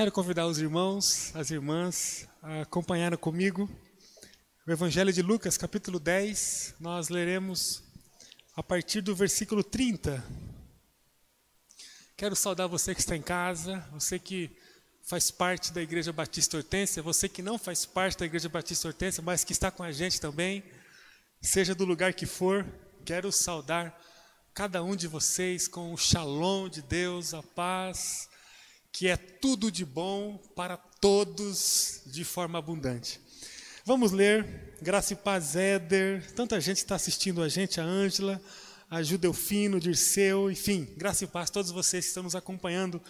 Quero convidar os irmãos, as irmãs, a acompanhar comigo o Evangelho de Lucas, capítulo 10. Nós leremos a partir do versículo 30. Quero saudar você que está em casa, você que faz parte da Igreja Batista Hortência, você que não faz parte da Igreja Batista Hortência, mas que está com a gente também, seja do lugar que for, quero saudar cada um de vocês com o shalom de Deus, a paz, que é tudo de bom para todos de forma abundante. Vamos ler, graça e paz, Éder, tanta gente está assistindo a gente, a Ângela, a Judelfino, Dirceu, enfim, graça e paz, todos vocês que estão nos acompanhando,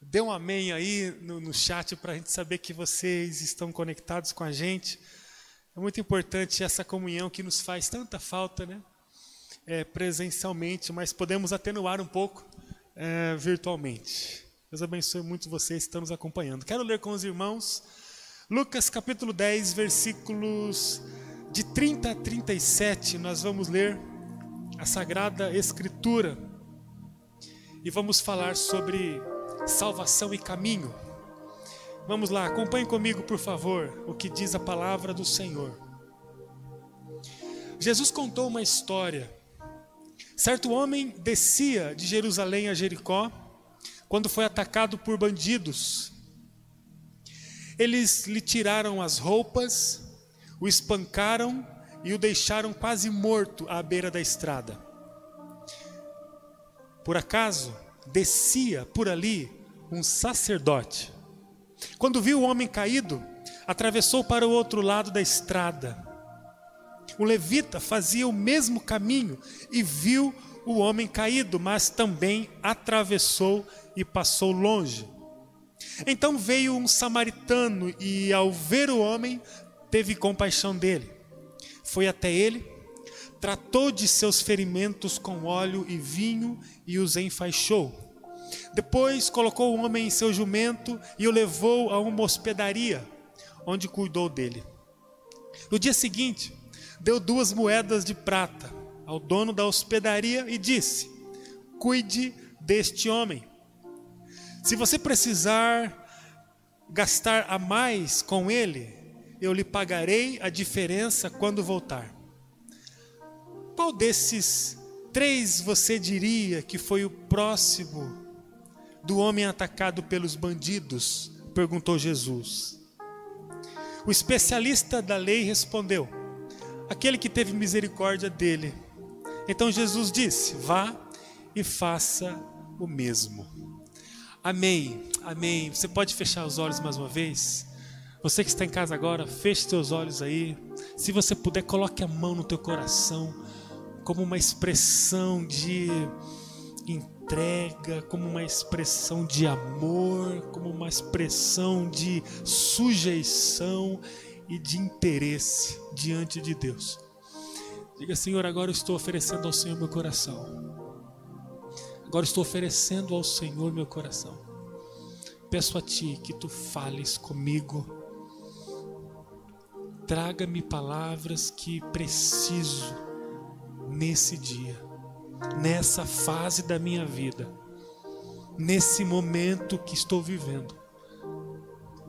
dê um amém aí no, no chat para a gente saber que vocês estão conectados com a gente. É muito importante essa comunhão que nos faz tanta falta, né? É, presencialmente, mas podemos atenuar um pouco é, virtualmente. Deus abençoe muito vocês que estão nos acompanhando. Quero ler com os irmãos Lucas capítulo 10, versículos de 30 a 37. Nós vamos ler a Sagrada Escritura e vamos falar sobre salvação e caminho. Vamos lá, acompanhe comigo, por favor, o que diz a palavra do Senhor. Jesus contou uma história. Certo homem descia de Jerusalém a Jericó quando foi atacado por bandidos. Eles lhe tiraram as roupas, o espancaram e o deixaram quase morto à beira da estrada. Por acaso, descia por ali um sacerdote. Quando viu o homem caído, atravessou para o outro lado da estrada. O levita fazia o mesmo caminho e viu o homem caído, mas também atravessou e passou longe. Então veio um samaritano e, ao ver o homem, teve compaixão dele. Foi até ele, tratou de seus ferimentos com óleo e vinho e os enfaixou. Depois colocou o homem em seu jumento e o levou a uma hospedaria, onde cuidou dele. No dia seguinte, deu duas moedas de prata ao dono da hospedaria e disse: Cuide deste homem. Se você precisar gastar a mais com ele, eu lhe pagarei a diferença quando voltar. Qual desses três você diria que foi o próximo do homem atacado pelos bandidos? perguntou Jesus. O especialista da lei respondeu: Aquele que teve misericórdia dele. Então Jesus disse: Vá e faça o mesmo. Amém, amém. Você pode fechar os olhos mais uma vez? Você que está em casa agora, feche seus olhos aí. Se você puder, coloque a mão no teu coração, como uma expressão de entrega, como uma expressão de amor, como uma expressão de sujeição e de interesse diante de Deus. Diga, Senhor, agora eu estou oferecendo ao Senhor meu coração. Agora estou oferecendo ao Senhor meu coração. Peço a Ti que Tu fales comigo. Traga-me palavras que preciso nesse dia, nessa fase da minha vida, nesse momento que estou vivendo.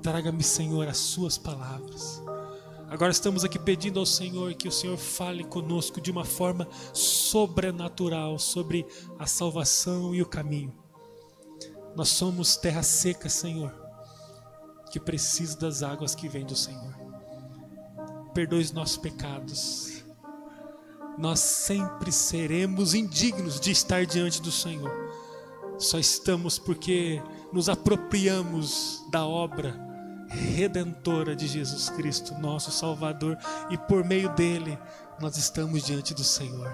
Traga-me, Senhor, as Suas palavras Agora estamos aqui pedindo ao Senhor que o Senhor fale conosco de uma forma sobrenatural sobre a salvação e o caminho. Nós somos terra seca, Senhor, que precisa das águas que vêm do Senhor. Perdoe os nossos pecados. Nós sempre seremos indignos de estar diante do Senhor. Só estamos porque nos apropriamos da obra redentora de Jesus Cristo, nosso Salvador, e por meio dele nós estamos diante do Senhor.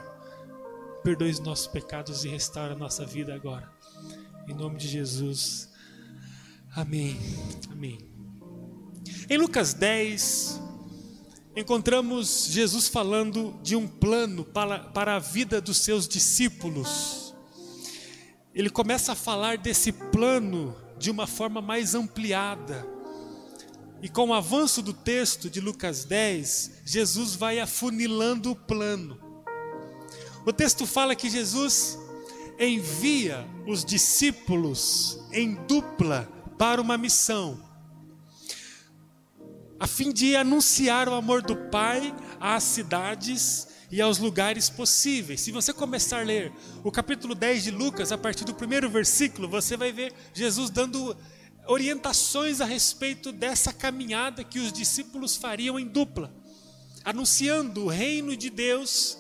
Perdoe os nossos pecados e restaura a nossa vida agora. Em nome de Jesus. Amém. Amém. Em Lucas 10, encontramos Jesus falando de um plano para, para a vida dos seus discípulos. Ele começa a falar desse plano de uma forma mais ampliada e com o avanço do texto de Lucas 10, Jesus vai afunilando o plano. O texto fala que Jesus envia os discípulos em dupla para uma missão, a fim de anunciar o amor do Pai às cidades e aos lugares possíveis. Se você começar a ler o capítulo 10 de Lucas, a partir do primeiro versículo, você vai ver Jesus dando orientações a respeito dessa caminhada que os discípulos fariam em dupla, anunciando o reino de Deus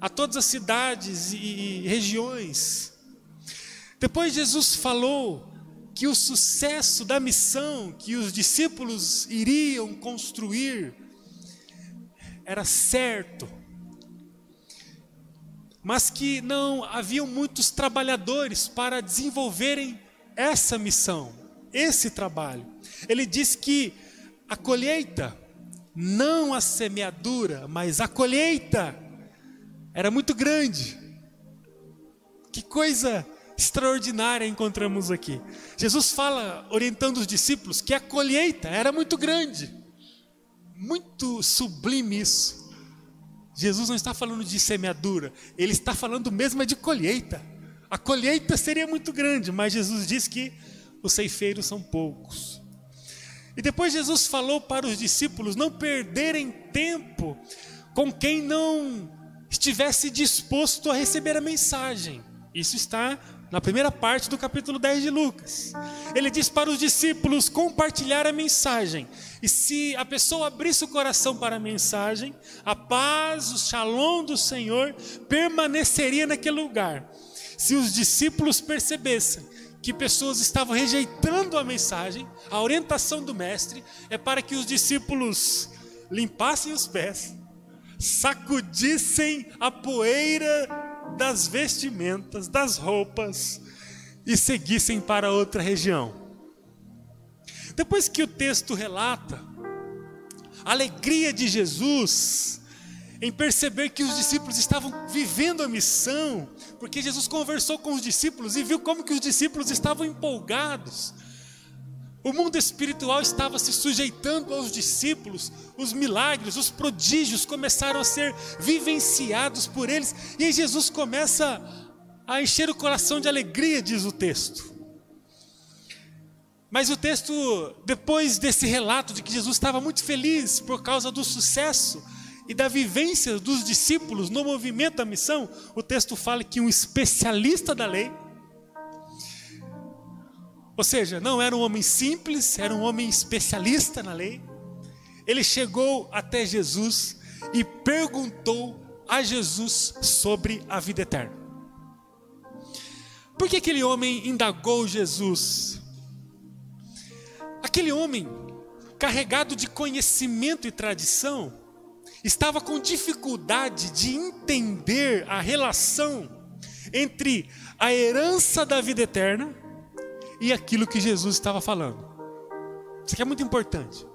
a todas as cidades e regiões. Depois Jesus falou que o sucesso da missão que os discípulos iriam construir era certo, mas que não haviam muitos trabalhadores para desenvolverem essa missão esse trabalho. Ele diz que a colheita, não a semeadura, mas a colheita, era muito grande. Que coisa extraordinária encontramos aqui. Jesus fala, orientando os discípulos, que a colheita era muito grande. Muito sublime isso. Jesus não está falando de semeadura, ele está falando mesmo de colheita. A colheita seria muito grande, mas Jesus diz que os ceifeiros são poucos. E depois Jesus falou para os discípulos não perderem tempo com quem não estivesse disposto a receber a mensagem. Isso está na primeira parte do capítulo 10 de Lucas. Ele diz para os discípulos compartilhar a mensagem. E se a pessoa abrisse o coração para a mensagem, a paz, o shalom do Senhor permaneceria naquele lugar. Se os discípulos percebessem que pessoas estavam rejeitando a mensagem, a orientação do mestre é para que os discípulos limpassem os pés, sacudissem a poeira das vestimentas, das roupas e seguissem para outra região. Depois que o texto relata a alegria de Jesus em perceber que os discípulos estavam vivendo a missão, porque Jesus conversou com os discípulos e viu como que os discípulos estavam empolgados. O mundo espiritual estava se sujeitando aos discípulos, os milagres, os prodígios começaram a ser vivenciados por eles, e Jesus começa a encher o coração de alegria, diz o texto. Mas o texto, depois desse relato de que Jesus estava muito feliz por causa do sucesso e da vivência dos discípulos no movimento da missão, o texto fala que um especialista da lei, ou seja, não era um homem simples, era um homem especialista na lei, ele chegou até Jesus e perguntou a Jesus sobre a vida eterna. Por que aquele homem indagou Jesus? Aquele homem, carregado de conhecimento e tradição, estava com dificuldade de entender a relação entre a herança da vida eterna e aquilo que Jesus estava falando. Isso aqui é muito importante.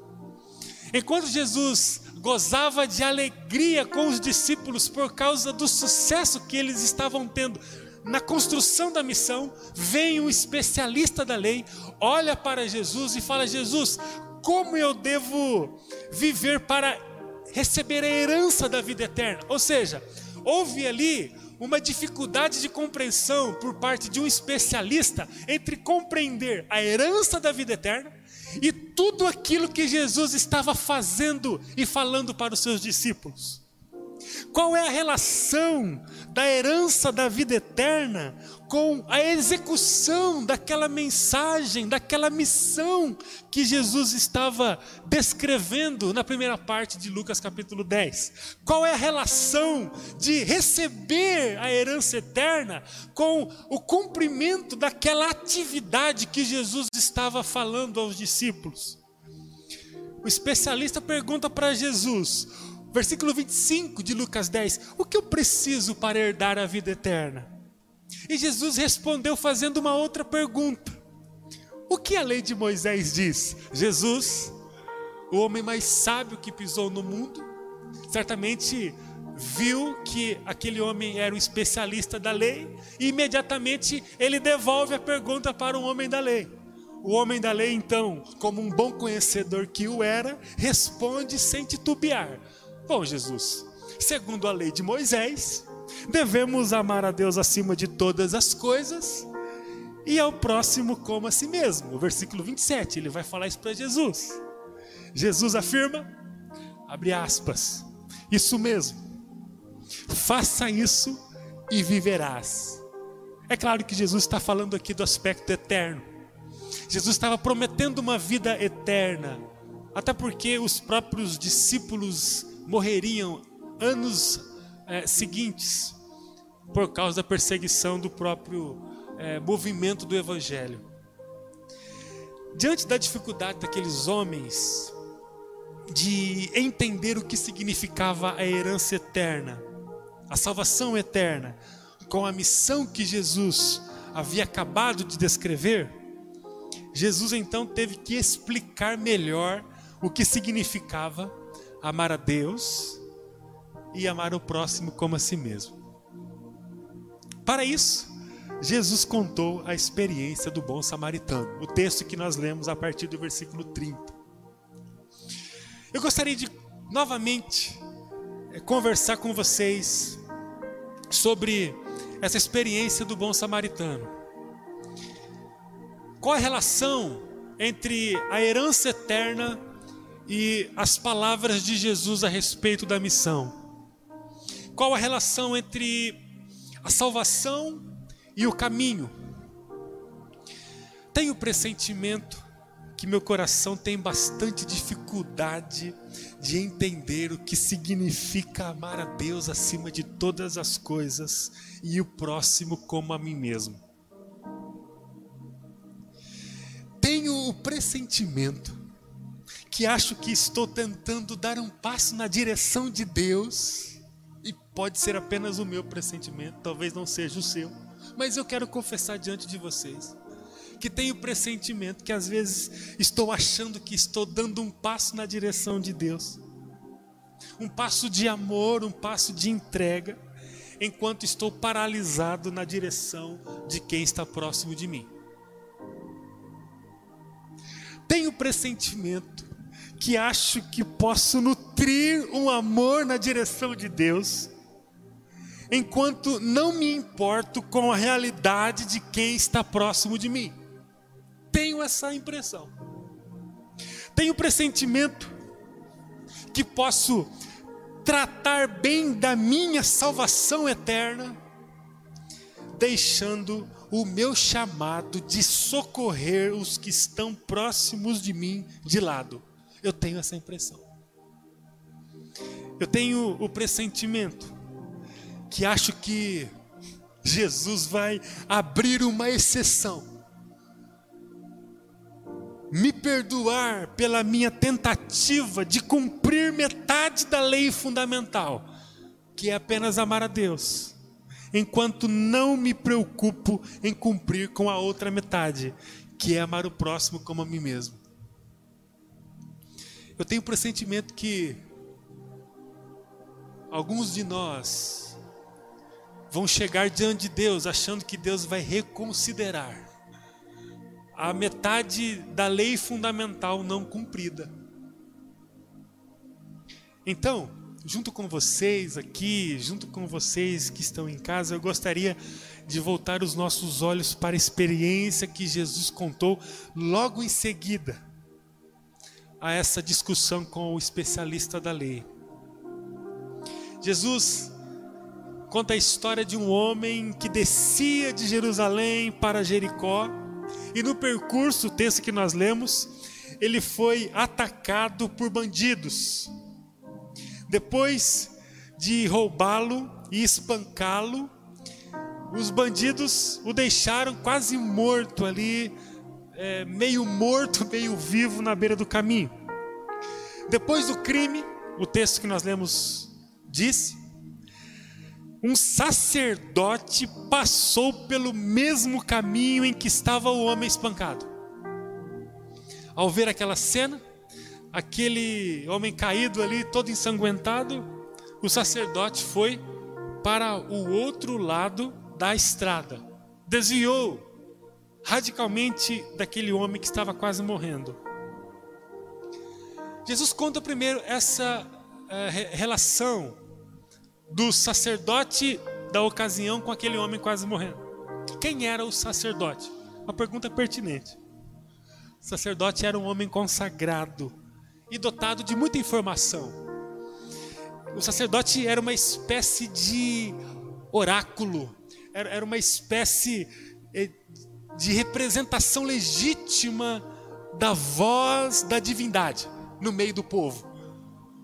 Enquanto Jesus gozava de alegria com os discípulos por causa do sucesso que eles estavam tendo na construção da missão, vem um especialista da lei, olha para Jesus e fala: Jesus, como eu devo viver para receber a herança da vida eterna. Ou seja, houve ali uma dificuldade de compreensão por parte de um especialista entre compreender a herança da vida eterna e tudo aquilo que Jesus estava fazendo e falando para os seus discípulos. Qual é a relação da herança da vida eterna com a execução daquela mensagem, daquela missão que Jesus estava descrevendo na primeira parte de Lucas capítulo 10? Qual é a relação de receber a herança eterna com o cumprimento daquela atividade que Jesus estava falando aos discípulos? O especialista pergunta para Jesus: Versículo 25 de Lucas 10: O que eu preciso para herdar a vida eterna? E Jesus respondeu fazendo uma outra pergunta: O que a lei de Moisés diz? Jesus, o homem mais sábio que pisou no mundo, certamente viu que aquele homem era um especialista da lei e imediatamente ele devolve a pergunta para o homem da lei. O homem da lei, então, como um bom conhecedor que o era, responde sem titubear: Bom, Jesus, segundo a lei de Moisés, devemos amar a Deus acima de todas as coisas e ao próximo como a si mesmo. O versículo 27, ele vai falar isso para Jesus. Jesus afirma, abre aspas, isso mesmo, faça isso e viverás. É claro que Jesus está falando aqui do aspecto eterno. Jesus estava prometendo uma vida eterna, até porque os próprios discípulos morreriam anos é, seguintes por causa da perseguição do próprio é, movimento do Evangelho. Diante da dificuldade daqueles homens de entender o que significava a herança eterna, a salvação eterna, com a missão que Jesus havia acabado de descrever, Jesus então teve que explicar melhor o que significava amar a Deus e amar o próximo como a si mesmo. Para isso, Jesus contou a experiência do bom samaritano, o texto que nós lemos a partir do versículo 30. Eu gostaria de novamente eh, conversar com vocês sobre essa experiência do bom samaritano. Qual a relação entre a herança eterna e as palavras de Jesus a respeito da missão? Qual a relação entre a salvação e o caminho? Tenho pressentimento que meu coração tem bastante dificuldade de entender o que significa amar a Deus acima de todas as coisas e o próximo como a mim mesmo. Tenho o pressentimento que acho que estou tentando dar um passo na direção de Deus, pode ser apenas o meu pressentimento, talvez não seja o seu, mas eu quero confessar diante de vocês que tenho pressentimento que às vezes estou achando que estou dando um passo na direção de Deus. Um passo de amor, um passo de entrega, enquanto estou paralisado na direção de quem está próximo de mim. Tenho pressentimento que acho que posso nutrir um amor na direção de Deus, enquanto não me importo com a realidade de quem está próximo de mim tenho essa impressão. Tenho pressentimento que posso tratar bem da minha salvação eterna, deixando o meu chamado de socorrer os que estão próximos de mim de lado. Eu tenho essa impressão. Eu tenho o pressentimento que acho que Jesus vai abrir uma exceção me perdoar pela minha tentativa de cumprir metade da lei fundamental, que é apenas amar a Deus, enquanto não me preocupo em cumprir com a outra metade, que é amar o próximo como a mim mesmo. Eu tenho o pressentimento que alguns de nós vão chegar diante de Deus achando que Deus vai reconsiderar a metade da lei fundamental não cumprida. Então, junto com vocês aqui, junto com vocês que estão em casa, eu gostaria de voltar os nossos olhos para a experiência que Jesus contou logo em seguida a essa discussão com o especialista da lei. Jesus conta a história de um homem que descia de Jerusalém para Jericó e no percurso, o texto que nós lemos, ele foi atacado por bandidos. Depois de roubá-lo e espancá-lo, os bandidos o deixaram quase morto ali, é, meio morto, meio vivo na beira do caminho. Depois do crime, o texto que nós lemos disse um sacerdote passou pelo mesmo caminho em que estava o homem espancado. Ao ver aquela cena, aquele homem caído ali, todo ensanguentado, o sacerdote foi para o outro lado da estrada, desviou radicalmente daquele homem que estava quase morrendo. Jesus conta primeiro essa uh, relação do sacerdote da ocasião com aquele homem quase morrendo. Quem era o sacerdote? uma pergunta pertinente. O sacerdote era um homem consagrado e dotado de muita informação. O sacerdote era uma espécie de oráculo, era uma espécie eh, de representação legítima da voz da divindade no meio do povo.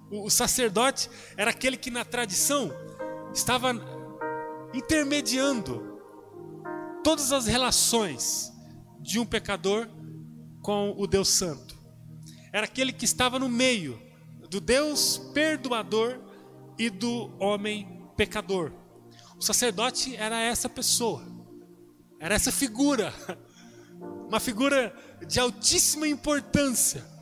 O sacerdote era aquele que, na tradição, estava intermediando todas as relações de um pecador com o Deus Santo. Era aquele que estava no meio do Deus perdoador e do homem pecador. O sacerdote era essa pessoa, era essa figura, uma figura de altíssima importância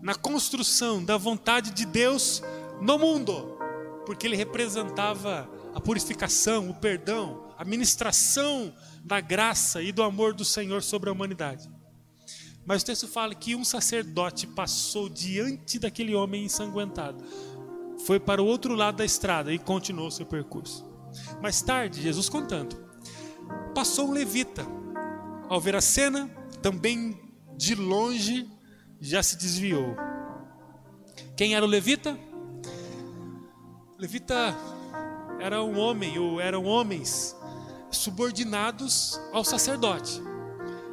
na construção da vontade de Deus no mundo, porque ele representava a purificação, o perdão, a ministração da graça e do amor do Senhor sobre a humanidade. Mas o texto fala que um sacerdote passou diante daquele homem ensanguentado, foi para o outro lado da estrada e continuou seu percurso. Mais tarde, Jesus contando, passou um levita. Ao ver a cena, também de longe já se desviou. Quem era o levita? Levita era um homem, ou eram homens subordinados ao sacerdote.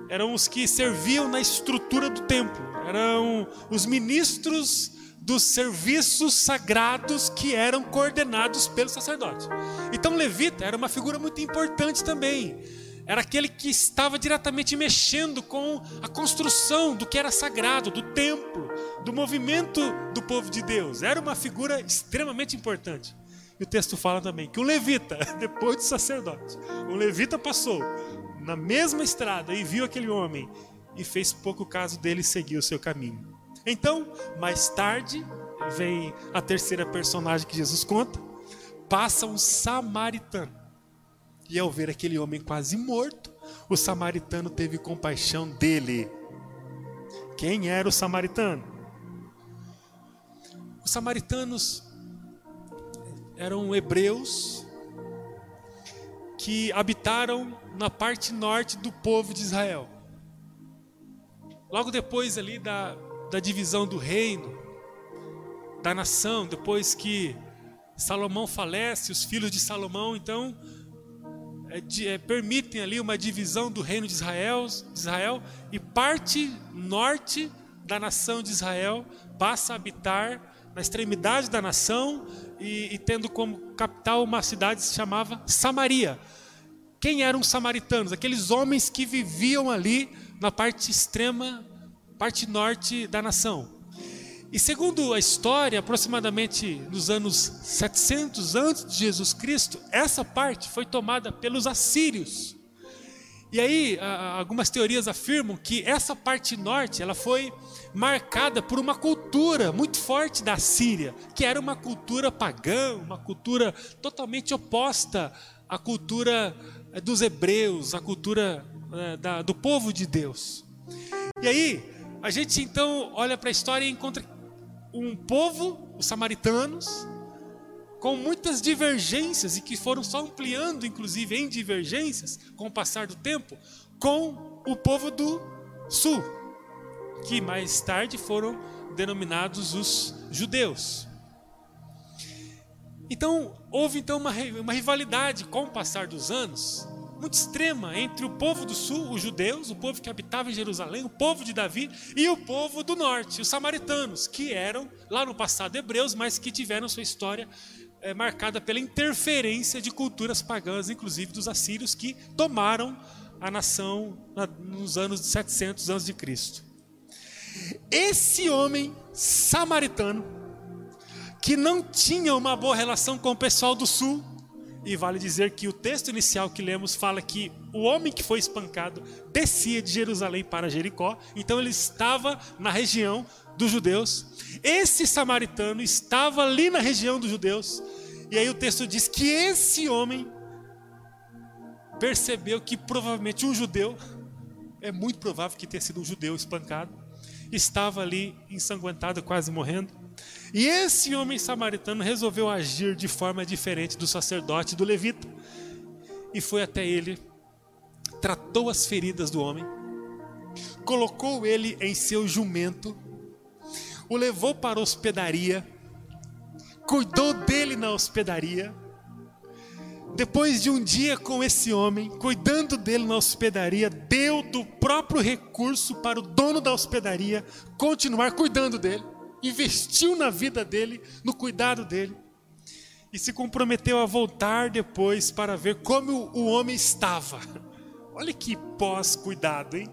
Eram os que serviam na estrutura do templo. Eram os ministros dos serviços sagrados que eram coordenados pelo sacerdote. Então, levita era uma figura muito importante também era aquele que estava diretamente mexendo com a construção do que era sagrado, do templo, do movimento do povo de Deus. Era uma figura extremamente importante. E o texto fala também que um levita, depois do sacerdote, um levita passou na mesma estrada e viu aquele homem e fez pouco caso dele e seguiu o seu caminho. Então, mais tarde, vem a terceira personagem que Jesus conta, passa um samaritano. E ao ver aquele homem quase morto, o samaritano teve compaixão dele. Quem era o samaritano? Os samaritanos eram hebreus que habitaram na parte norte do povo de Israel. Logo depois ali da, da divisão do reino, da nação, depois que Salomão falece, os filhos de Salomão então de, é, permitem ali uma divisão do reino de Israel, de Israel e parte norte da nação de Israel passa a habitar na extremidade da nação e, e tendo como capital uma cidade que se chamava Samaria. Quem eram os samaritanos? Aqueles homens que viviam ali na parte extrema, parte norte da nação. E segundo a história, aproximadamente nos anos 700 antes de Jesus Cristo, essa parte foi tomada pelos assírios. E aí, algumas teorias afirmam que essa parte norte, ela foi marcada por uma cultura muito forte da Síria, que era uma cultura pagã, uma cultura totalmente oposta à cultura eh, dos hebreus, à cultura eh, do povo de Deus. E aí, a gente então olha para a história e encontra um povo, os samaritanos, com muitas divergências e que foram só ampliando, inclusive, em divergências com o passar do tempo, com o povo do sul, que mais tarde foram denominados os judeus. Então, houve então uma, uma rivalidade com o passar dos anos muito extrema entre o povo do sul, os judeus, o povo que habitava em Jerusalém, o povo de Davi, e o povo do norte, os samaritanos, que eram lá no passado hebreus, mas que tiveram sua história é, marcada pela interferência de culturas pagãs, inclusive dos assírios, que tomaram a nação na, nos anos 700 anos de Cristo. Esse homem samaritano, que não tinha uma boa relação com o pessoal do sul, e vale dizer que o texto inicial que lemos fala que o homem que foi espancado descia de Jerusalém para Jericó, então ele estava na região dos judeus. Esse samaritano estava ali na região dos judeus. E aí o texto diz que esse homem percebeu que provavelmente um judeu, é muito provável que tenha sido um judeu espancado, estava ali ensanguentado, quase morrendo. E esse homem samaritano resolveu agir de forma diferente do sacerdote do levita. E foi até ele tratou as feridas do homem, colocou ele em seu jumento, o levou para a hospedaria, cuidou dele na hospedaria. Depois de um dia com esse homem, cuidando dele na hospedaria, deu do próprio recurso para o dono da hospedaria continuar cuidando dele, investiu na vida dele, no cuidado dele e se comprometeu a voltar depois para ver como o homem estava. Olha que pós-cuidado, hein?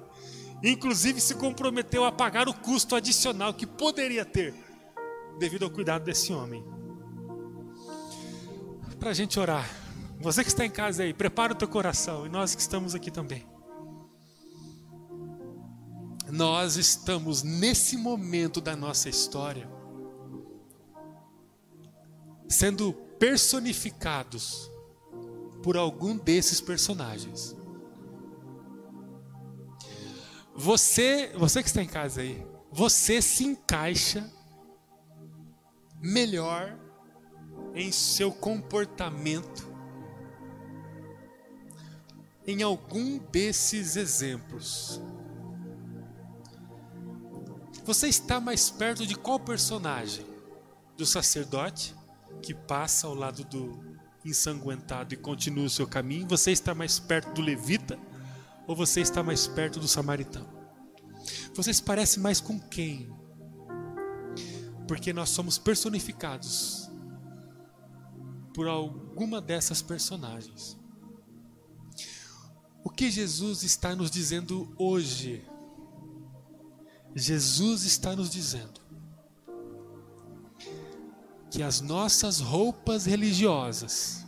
Inclusive se comprometeu a pagar o custo adicional que poderia ter devido ao cuidado desse homem. Para a gente orar, você que está em casa aí, prepara o teu coração e nós que estamos aqui também. Nós estamos nesse momento da nossa história sendo personificados por algum desses personagens. Você, você que está em casa aí, você se encaixa melhor em seu comportamento em algum desses exemplos. Você está mais perto de qual personagem? Do sacerdote? que passa ao lado do ensanguentado e continua o seu caminho? Você está mais perto do levita ou você está mais perto do samaritano? Você se parece mais com quem? Porque nós somos personificados por alguma dessas personagens. O que Jesus está nos dizendo hoje? Jesus está nos dizendo que as nossas roupas religiosas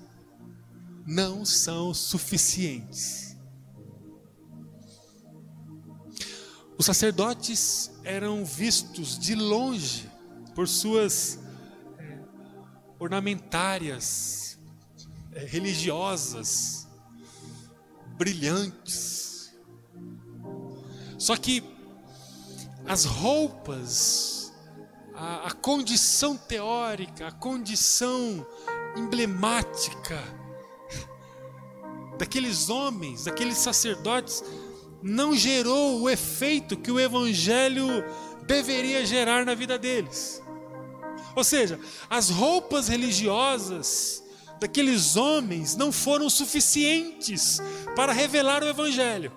não são suficientes. Os sacerdotes eram vistos de longe por suas é, ornamentárias, é, religiosas, brilhantes. Só que as roupas a, a condição teórica, a condição emblemática daqueles homens, daqueles sacerdotes, não gerou o efeito que o Evangelho deveria gerar na vida deles. Ou seja, as roupas religiosas daqueles homens não foram suficientes para revelar o Evangelho.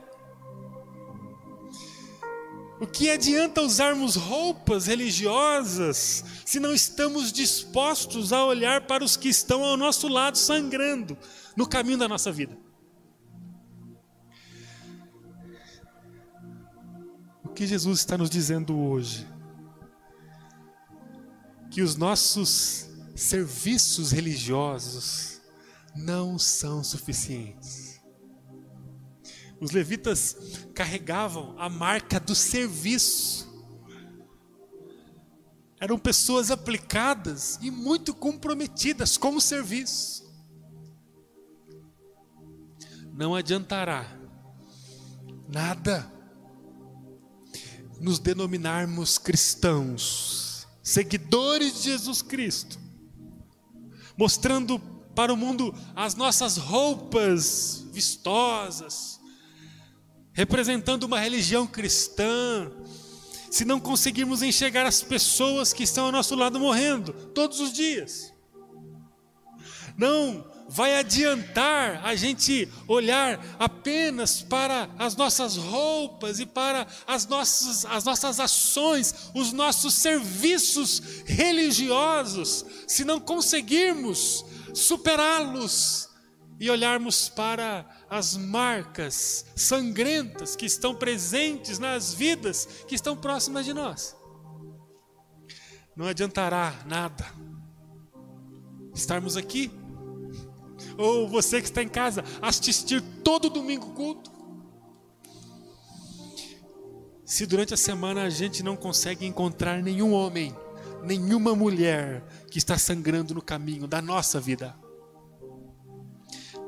O que adianta usarmos roupas religiosas se não estamos dispostos a olhar para os que estão ao nosso lado sangrando no caminho da nossa vida? O que Jesus está nos dizendo hoje? Que os nossos serviços religiosos não são suficientes os levitas carregavam a marca do serviço. Eram pessoas aplicadas e muito comprometidas com o serviço. Não adiantará nada nos denominarmos cristãos, seguidores de Jesus Cristo, mostrando para o mundo as nossas roupas vistosas, representando uma religião cristã, se não conseguirmos enxergar as pessoas que estão ao nosso lado morrendo todos os dias. Não vai adiantar a gente olhar apenas para as nossas roupas e para as nossas, as nossas ações, os nossos serviços religiosos, se não conseguirmos superá-los e olharmos para as marcas sangrentas que estão presentes nas vidas que estão próximas de nós. Não adiantará nada estarmos aqui, ou você que está em casa, assistir todo domingo culto. Se durante a semana a gente não consegue encontrar nenhum homem, nenhuma mulher que está sangrando no caminho da nossa vida,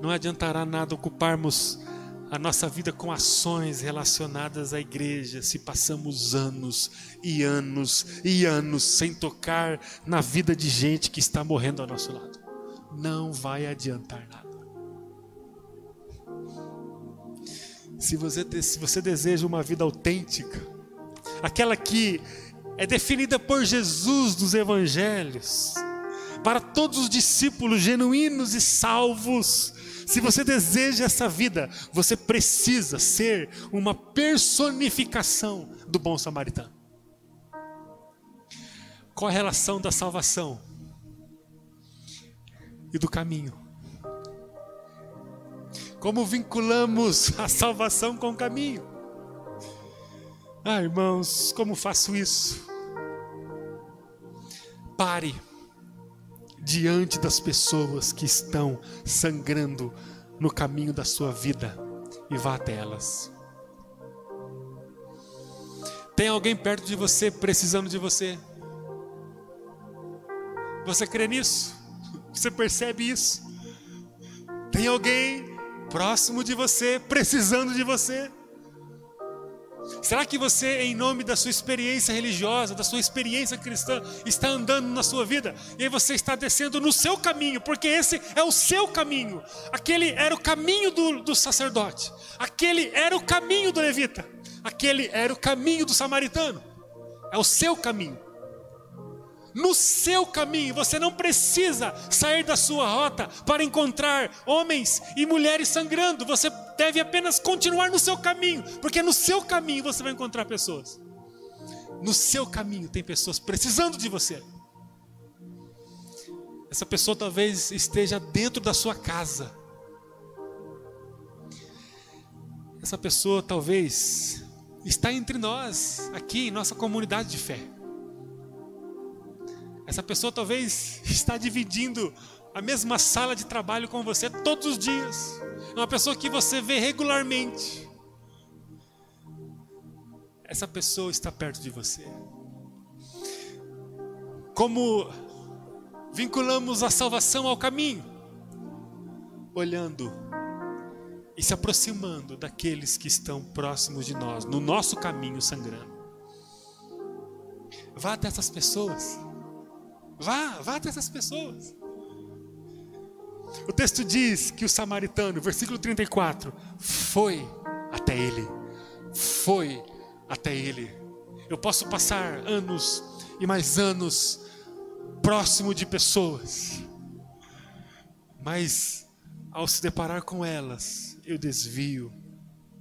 não adiantará nada ocuparmos a nossa vida com ações relacionadas à igreja se passamos anos e anos e anos sem tocar na vida de gente que está morrendo ao nosso lado. Não vai adiantar nada. Se você, se você deseja uma vida autêntica, aquela que é definida por Jesus nos evangelhos, para todos os discípulos genuínos e salvos, se você deseja essa vida, você precisa ser uma personificação do bom samaritano. Qual a relação da salvação e do caminho? Como vinculamos a salvação com o caminho? Ah, irmãos, como faço isso? Pare diante das pessoas que estão sangrando no caminho da sua vida e vá até elas. Tem alguém perto de você precisando de você? Você crê nisso? Você percebe isso? Tem alguém próximo de você precisando de você? Será que você, em nome da sua experiência religiosa, da sua experiência cristã, está andando na sua vida e você está descendo no seu caminho, porque esse é o seu caminho. Aquele era o caminho do, do sacerdote, aquele era o caminho do levita, aquele era o caminho do samaritano. É o seu caminho no seu caminho. Você não precisa sair da sua rota para encontrar homens e mulheres sangrando. Você deve apenas continuar no seu caminho, porque no seu caminho você vai encontrar pessoas. No seu caminho tem pessoas precisando de você. Essa pessoa talvez esteja dentro da sua casa. Essa pessoa talvez está entre nós, aqui em nossa comunidade de fé. Essa pessoa talvez está dividindo a mesma sala de trabalho com você todos os dias. É uma pessoa que você vê regularmente. Essa pessoa está perto de você. Como vinculamos a salvação ao caminho? Olhando e se aproximando daqueles que estão próximos de nós, no nosso caminho sangrando. Vá até essas pessoas. Vá, vá até essas pessoas. O texto diz que o samaritano, versículo 34, foi até ele. Foi até ele. Eu posso passar anos e mais anos próximo de pessoas, mas ao se deparar com elas, eu desvio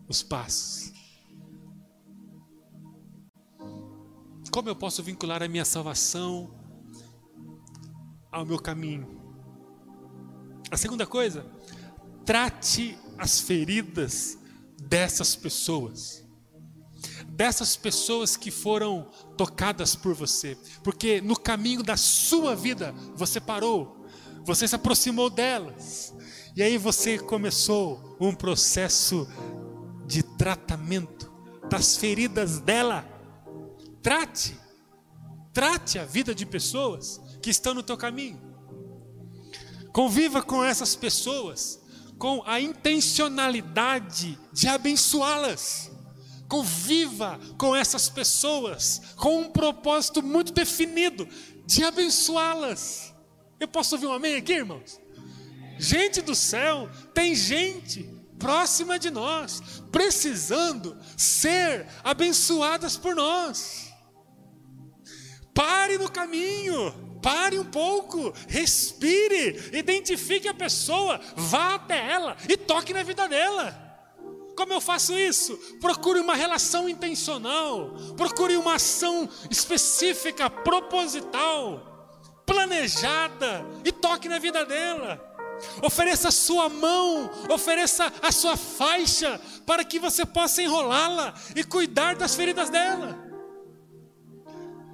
os passos. Como eu posso vincular a minha salvação ao meu caminho. A segunda coisa, trate as feridas dessas pessoas. Dessas pessoas que foram tocadas por você, porque no caminho da sua vida você parou, você se aproximou delas, e aí você começou um processo de tratamento das feridas dela. Trate, trate a vida de pessoas que estão no teu caminho. Conviva com essas pessoas com a intencionalidade de abençoá-las. Conviva com essas pessoas com um propósito muito definido de abençoá-las. Eu posso ouvir um amém aqui, irmãos? Gente do céu, tem gente próxima de nós, precisando ser abençoadas por nós. Pare no caminho. Pare um pouco, respire, identifique a pessoa, vá até ela e toque na vida dela. Como eu faço isso? Procure uma relação intencional, procure uma ação específica, proposital, planejada e toque na vida dela. Ofereça a sua mão, ofereça a sua faixa para que você possa enrolá-la e cuidar das feridas dela.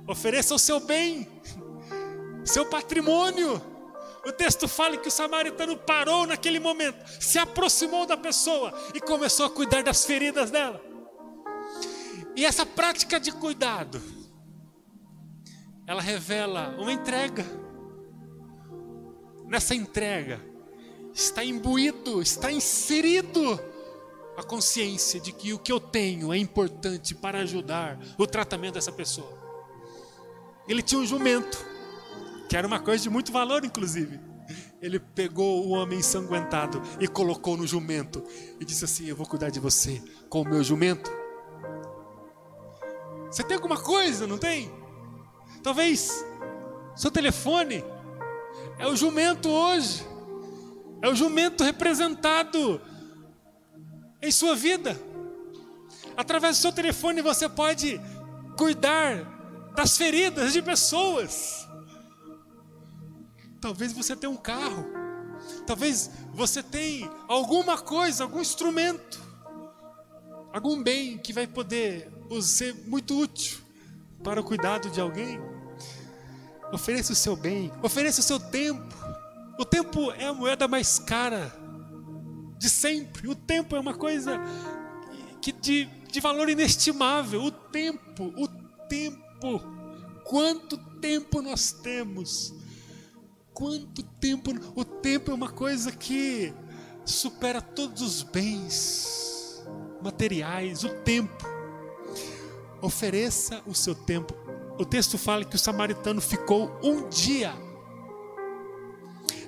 Ofereça o seu bem, seu patrimônio. O texto fala que o samaritano parou naquele momento, se aproximou da pessoa e começou a cuidar das feridas dela. E essa prática de cuidado, ela revela uma entrega. Nessa entrega, está imbuído, está inserido a consciência de que o que eu tenho é importante para ajudar o tratamento dessa pessoa. Ele tinha um jumento que era uma coisa de muito valor, inclusive. ele pegou o homem ensanguentado e colocou no jumento e disse assim: Eu vou cuidar de você com o meu jumento. Você tem alguma coisa, não tem? Talvez seu telefone é o jumento hoje, é o jumento representado em sua vida. Através do seu telefone você pode cuidar das feridas de pessoas. Talvez você tenha um carro. Talvez você tenha alguma coisa, algum instrumento, algum bem que vai poder ser muito útil para o cuidado de alguém. Ofereça o seu bem, ofereça o seu tempo. O tempo é a moeda mais cara de sempre. O tempo é uma coisa que de, de valor inestimável. O tempo, o tempo. Quanto tempo nós temos? Quanto tempo? O tempo é uma coisa que supera todos os bens materiais. O tempo. Ofereça o seu tempo. O texto fala que o samaritano ficou um dia,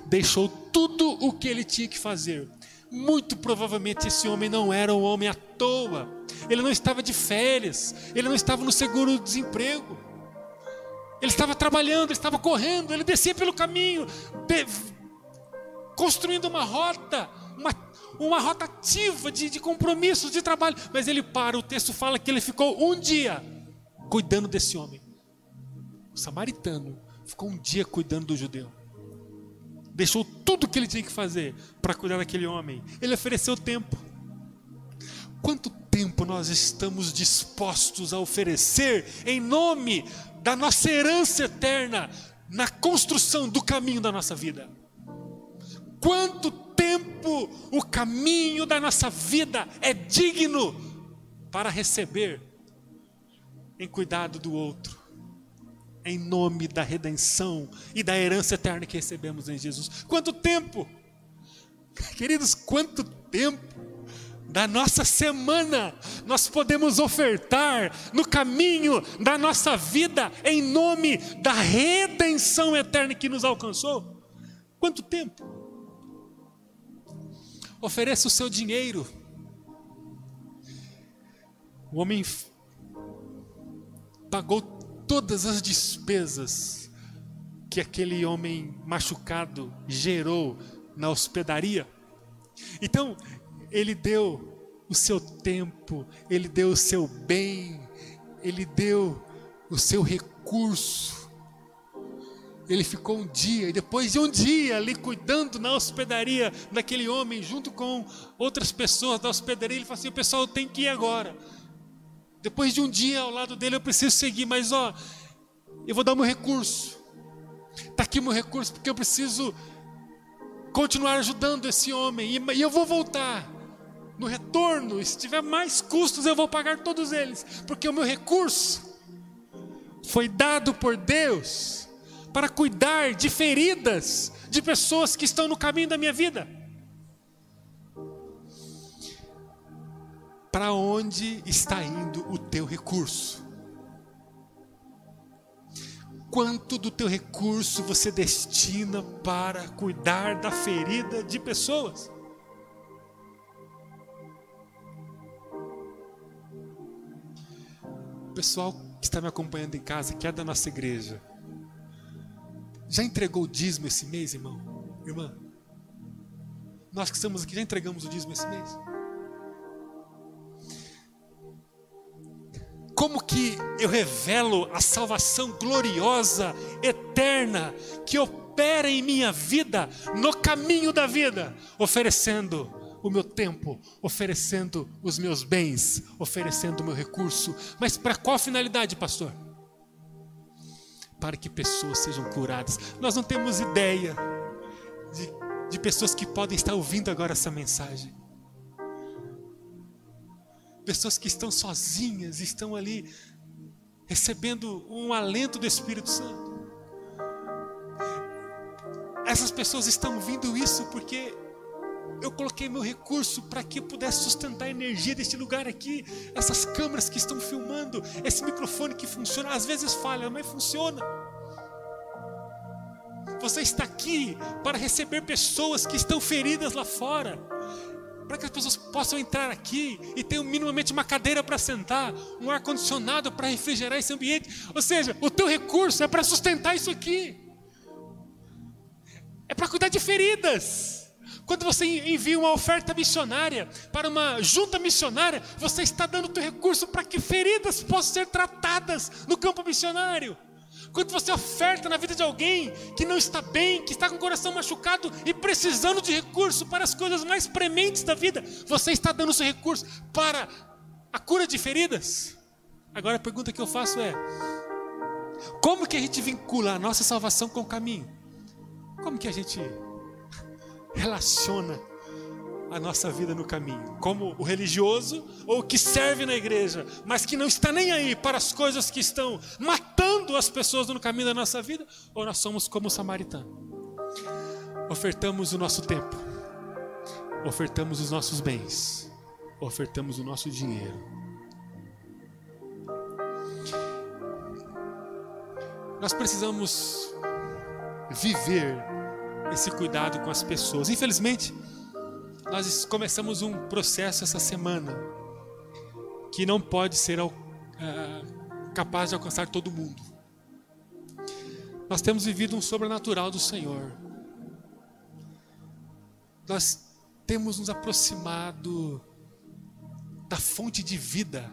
deixou tudo o que ele tinha que fazer. Muito provavelmente esse homem não era um homem à toa, ele não estava de férias, ele não estava no seguro-desemprego, ele estava trabalhando, ele estava correndo, ele descia pelo caminho, de, construindo uma rota, uma, uma rota ativa de, de compromissos, de trabalho. Mas ele para, o texto fala que ele ficou um dia cuidando desse homem. O samaritano ficou um dia cuidando do judeu. Deixou tudo o que ele tinha que fazer para cuidar daquele homem. Ele ofereceu tempo. Quanto tempo nós estamos dispostos a oferecer em nome da nossa herança eterna na construção do caminho da nossa vida. Quanto tempo o caminho da nossa vida é digno para receber em cuidado do outro, em nome da redenção e da herança eterna que recebemos em Jesus. Quanto tempo, queridos, quanto tempo da nossa semana nós podemos ofertar no caminho da nossa vida em nome da redenção eterna que nos alcançou? Quanto tempo? Ofereça o seu dinheiro. O homem pagou todas as despesas que aquele homem machucado gerou na hospedaria. Então, ele deu o seu tempo, ele deu o seu bem, ele deu o seu recurso. Ele ficou um dia, e depois de um dia ali cuidando na hospedaria daquele homem, junto com outras pessoas da hospedaria, ele falou assim: pessoal tem que ir agora. Depois de um dia ao lado dele, eu preciso seguir, mas ó, eu vou dar meu recurso. Está aqui meu recurso, porque eu preciso continuar ajudando esse homem, e eu vou voltar no retorno, se tiver mais custos, eu vou pagar todos eles, porque o meu recurso foi dado por Deus para cuidar de feridas de pessoas que estão no caminho da minha vida. Para onde está indo o teu recurso? Quanto do teu recurso você destina para cuidar da ferida de pessoas? Pessoal que está me acompanhando em casa, que é da nossa igreja, já entregou o dízimo esse mês, irmão? Irmã? Nós que estamos aqui, já entregamos o dízimo esse mês? Como que eu revelo a salvação gloriosa, eterna, que opera em minha vida, no caminho da vida, oferecendo o meu tempo, oferecendo os meus bens, oferecendo o meu recurso. Mas para qual finalidade, pastor? Para que pessoas sejam curadas. Nós não temos ideia de, de pessoas que podem estar ouvindo agora essa mensagem. Pessoas que estão sozinhas, estão ali recebendo um alento do Espírito Santo. Essas pessoas estão ouvindo isso porque eu coloquei meu recurso para que eu pudesse sustentar a energia deste lugar aqui, essas câmeras que estão filmando, esse microfone que funciona, às vezes falha, mas funciona. Você está aqui para receber pessoas que estão feridas lá fora. Para que as pessoas possam entrar aqui e tenham minimamente uma cadeira para sentar, um ar-condicionado para refrigerar esse ambiente. Ou seja, o teu recurso é para sustentar isso aqui. É para cuidar de feridas. Quando você envia uma oferta missionária para uma junta missionária, você está dando o recurso para que feridas possam ser tratadas no campo missionário. Quando você oferta na vida de alguém que não está bem, que está com o coração machucado e precisando de recurso para as coisas mais prementes da vida, você está dando o seu recurso para a cura de feridas. Agora a pergunta que eu faço é: como que a gente vincula a nossa salvação com o caminho? Como que a gente relaciona a nossa vida no caminho, como o religioso ou o que serve na igreja, mas que não está nem aí para as coisas que estão matando as pessoas no caminho da nossa vida, ou nós somos como o samaritano. Ofertamos o nosso tempo, ofertamos os nossos bens, ofertamos o nosso dinheiro. Nós precisamos viver esse cuidado com as pessoas. Infelizmente, nós começamos um processo essa semana que não pode ser uh, capaz de alcançar todo mundo. Nós temos vivido um sobrenatural do Senhor. Nós temos nos aproximado da fonte de vida,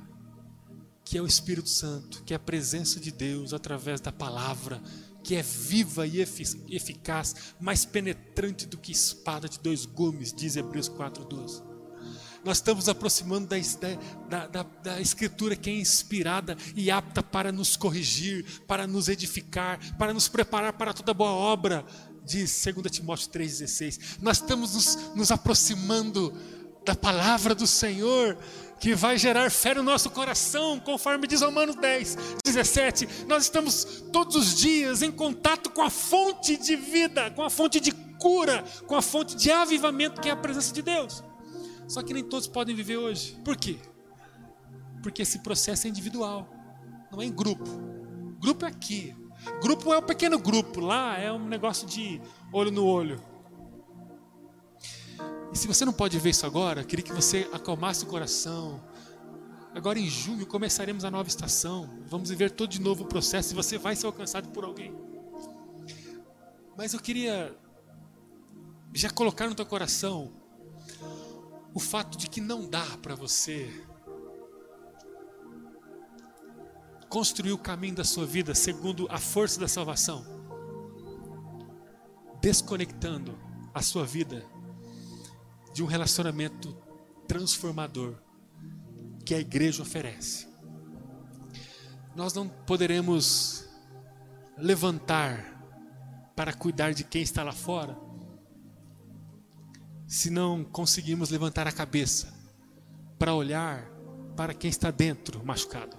que é o Espírito Santo, que é a presença de Deus através da palavra, que é viva e eficaz, mais penetrante do que espada de dois gumes, diz Hebreus 4,12. Nós estamos aproximando da, da, da, da, Escritura que é inspirada e apta para nos corrigir, para nos edificar, para nos preparar para toda boa obra, diz 2 Timóteo 3,16. Nós estamos nos, nos aproximando da palavra do Senhor, que vai gerar fé no nosso coração, conforme diz Romanos 10, 17. Nós estamos todos os dias em contato com a fonte de vida, com a fonte de cura, com a fonte de avivamento que é a presença de Deus. Só que nem todos podem viver hoje. Por quê? Porque esse processo é individual, não é em grupo. Grupo é aqui. Grupo é um pequeno grupo, lá é um negócio de olho no olho. E se você não pode ver isso agora, queria que você acalmasse o coração. Agora em junho começaremos a nova estação. Vamos viver todo de novo o processo e você vai ser alcançado por alguém. Mas eu queria já colocar no teu coração o fato de que não dá para você construir o caminho da sua vida segundo a força da salvação, desconectando a sua vida de um relacionamento transformador que a igreja oferece. Nós não poderemos levantar para cuidar de quem está lá fora se não conseguirmos levantar a cabeça para olhar para quem está dentro machucado.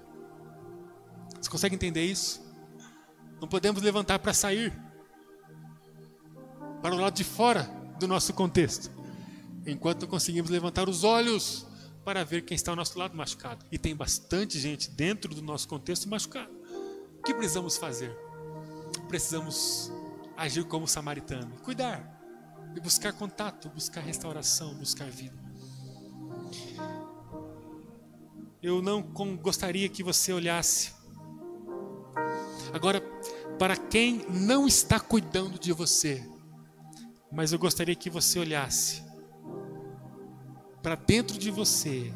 Você consegue entender isso? Não podemos levantar para sair para o lado de fora do nosso contexto enquanto conseguimos levantar os olhos para ver quem está ao nosso lado machucado. E tem bastante gente dentro do nosso contexto machucado. O que precisamos fazer? Precisamos agir como samaritano, cuidar e buscar contato, buscar restauração, buscar vida. Eu não gostaria que você olhasse agora para quem não está cuidando de você, mas eu gostaria que você olhasse para dentro de você.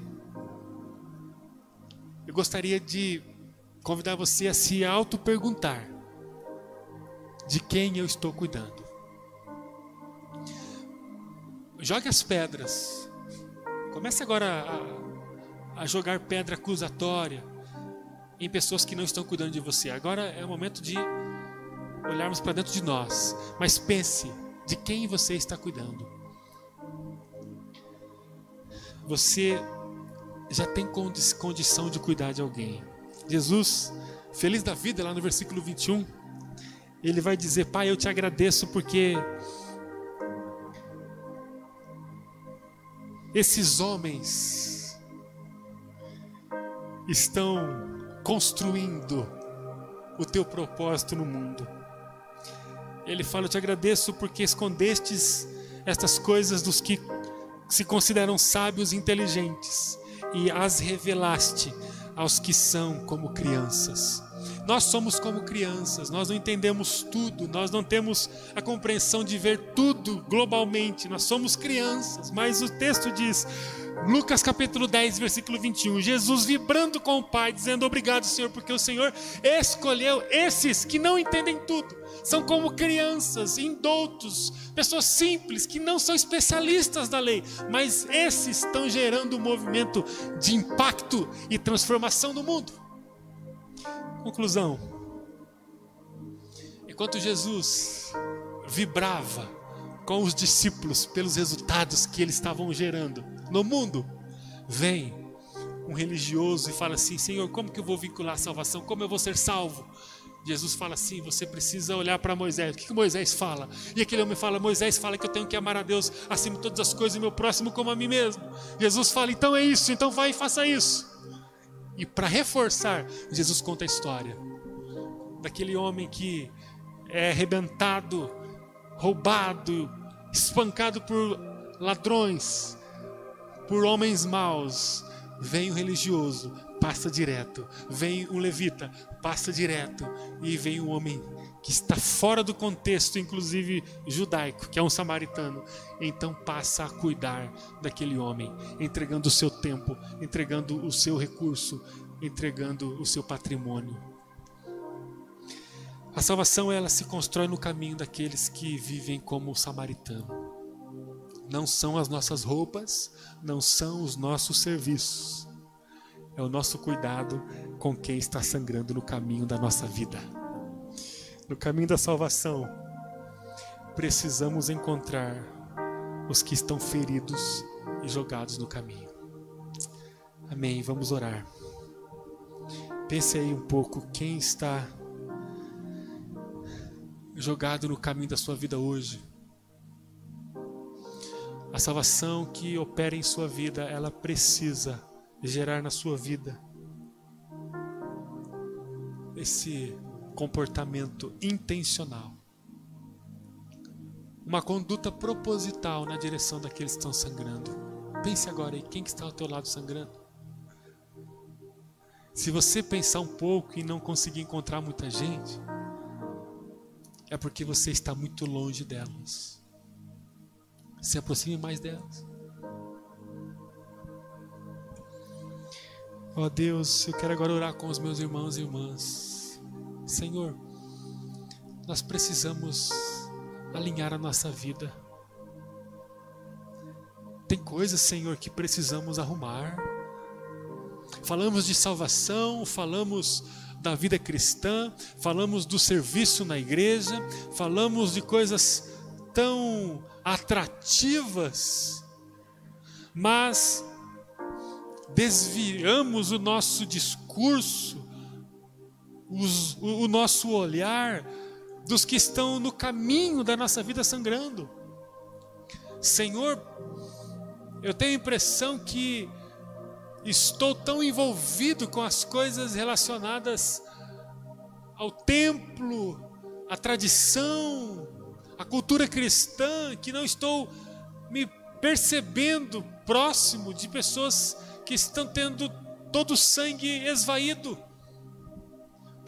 Eu gostaria de convidar você a se auto-perguntar: de quem eu estou cuidando? Jogue as pedras. Comece agora a, a jogar pedra acusatória em pessoas que não estão cuidando de você. Agora é o momento de olharmos para dentro de nós. Mas pense de quem você está cuidando você já tem condição de cuidar de alguém. Jesus, feliz da vida, lá no versículo 21, ele vai dizer: Pai, eu te agradeço porque esses homens estão construindo o teu propósito no mundo. ele fala: Eu te agradeço porque escondestes estas coisas dos que se consideram sábios e inteligentes e as revelaste aos que são como crianças. Nós somos como crianças, nós não entendemos tudo, nós não temos a compreensão de ver tudo globalmente, nós somos crianças, mas o texto diz: Lucas capítulo 10, versículo 21. Jesus vibrando com o Pai, dizendo: Obrigado, Senhor, porque o Senhor escolheu esses que não entendem tudo. São como crianças, indoutos, pessoas simples que não são especialistas da lei, mas esses estão gerando um movimento de impacto e transformação no mundo. Conclusão: enquanto Jesus vibrava com os discípulos pelos resultados que eles estavam gerando, no mundo, vem um religioso e fala assim: Senhor, como que eu vou vincular a salvação? Como eu vou ser salvo? Jesus fala assim: você precisa olhar para Moisés. O que, que Moisés fala? E aquele homem fala: Moisés fala que eu tenho que amar a Deus acima de todas as coisas e meu próximo como a mim mesmo. Jesus fala: então é isso, então vai e faça isso. E para reforçar, Jesus conta a história daquele homem que é arrebentado, roubado, espancado por ladrões, por homens maus, vem o religioso, passa direto. Vem o levita, passa direto. E vem o homem que está fora do contexto, inclusive judaico, que é um samaritano. Então passa a cuidar daquele homem, entregando o seu tempo, entregando o seu recurso, entregando o seu patrimônio. A salvação ela se constrói no caminho daqueles que vivem como o samaritano não são as nossas roupas, não são os nossos serviços. É o nosso cuidado com quem está sangrando no caminho da nossa vida. No caminho da salvação, precisamos encontrar os que estão feridos e jogados no caminho. Amém. Vamos orar. Pense aí um pouco quem está jogado no caminho da sua vida hoje a salvação que opera em sua vida, ela precisa gerar na sua vida esse comportamento intencional. Uma conduta proposital na direção daqueles que estão sangrando. Pense agora aí, quem que está ao teu lado sangrando? Se você pensar um pouco e não conseguir encontrar muita gente, é porque você está muito longe delas. Se aproxime mais delas. Ó oh Deus, eu quero agora orar com os meus irmãos e irmãs. Senhor, nós precisamos alinhar a nossa vida. Tem coisas, Senhor, que precisamos arrumar. Falamos de salvação, falamos da vida cristã, falamos do serviço na igreja, falamos de coisas tão atrativas, mas desviamos o nosso discurso, os, o, o nosso olhar dos que estão no caminho da nossa vida sangrando. Senhor, eu tenho a impressão que estou tão envolvido com as coisas relacionadas ao templo, à tradição, a cultura cristã, que não estou me percebendo próximo de pessoas que estão tendo todo o sangue esvaído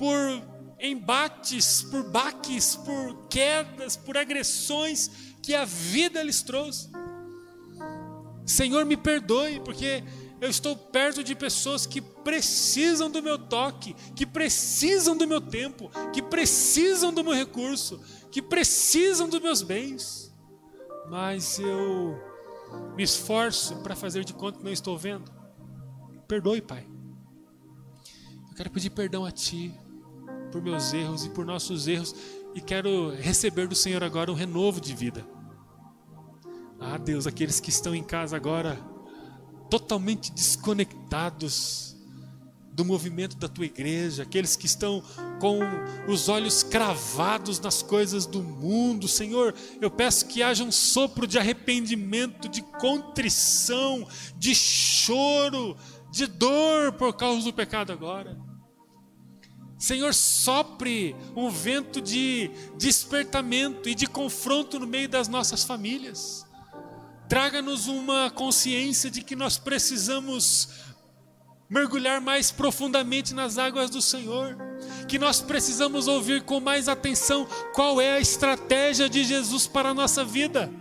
por embates, por baques, por quedas, por agressões que a vida lhes trouxe. Senhor, me perdoe, porque eu estou perto de pessoas que precisam do meu toque, que precisam do meu tempo, que precisam do meu recurso, que precisam dos meus bens. Mas eu me esforço para fazer de conta que não estou vendo. Perdoe, Pai. Eu quero pedir perdão a Ti por meus erros e por nossos erros e quero receber do Senhor agora um renovo de vida. Ah, Deus, aqueles que estão em casa agora totalmente desconectados do movimento da tua igreja, aqueles que estão com os olhos cravados nas coisas do mundo. Senhor, eu peço que haja um sopro de arrependimento, de contrição, de choro, de dor por causa do pecado agora. Senhor, sopre um vento de despertamento e de confronto no meio das nossas famílias. Traga-nos uma consciência de que nós precisamos mergulhar mais profundamente nas águas do Senhor, que nós precisamos ouvir com mais atenção qual é a estratégia de Jesus para a nossa vida.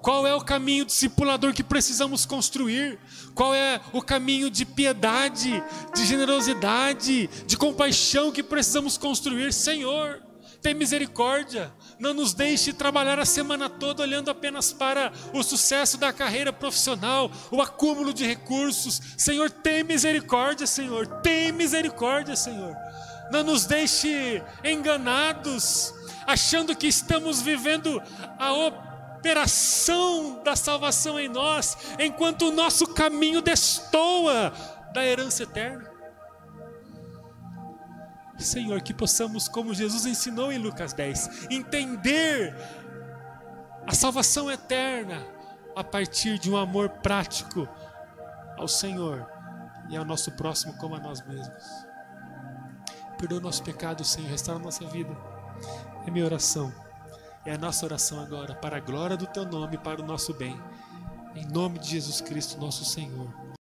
Qual é o caminho discipulador que precisamos construir? Qual é o caminho de piedade, de generosidade, de compaixão que precisamos construir? Senhor, tem misericórdia. Não nos deixe trabalhar a semana toda olhando apenas para o sucesso da carreira profissional, o acúmulo de recursos. Senhor, tem misericórdia, Senhor. Tem misericórdia, Senhor. Não nos deixe enganados, achando que estamos vivendo a operação da salvação em nós, enquanto o nosso caminho destoa da herança eterna. Senhor, que possamos, como Jesus ensinou em Lucas 10, entender a salvação eterna a partir de um amor prático ao Senhor e ao nosso próximo como a nós mesmos. Perdoa o nosso pecado, Senhor, restaura a nossa vida. É minha oração. É a nossa oração agora, para a glória do Teu nome, para o nosso bem. Em nome de Jesus Cristo, nosso Senhor.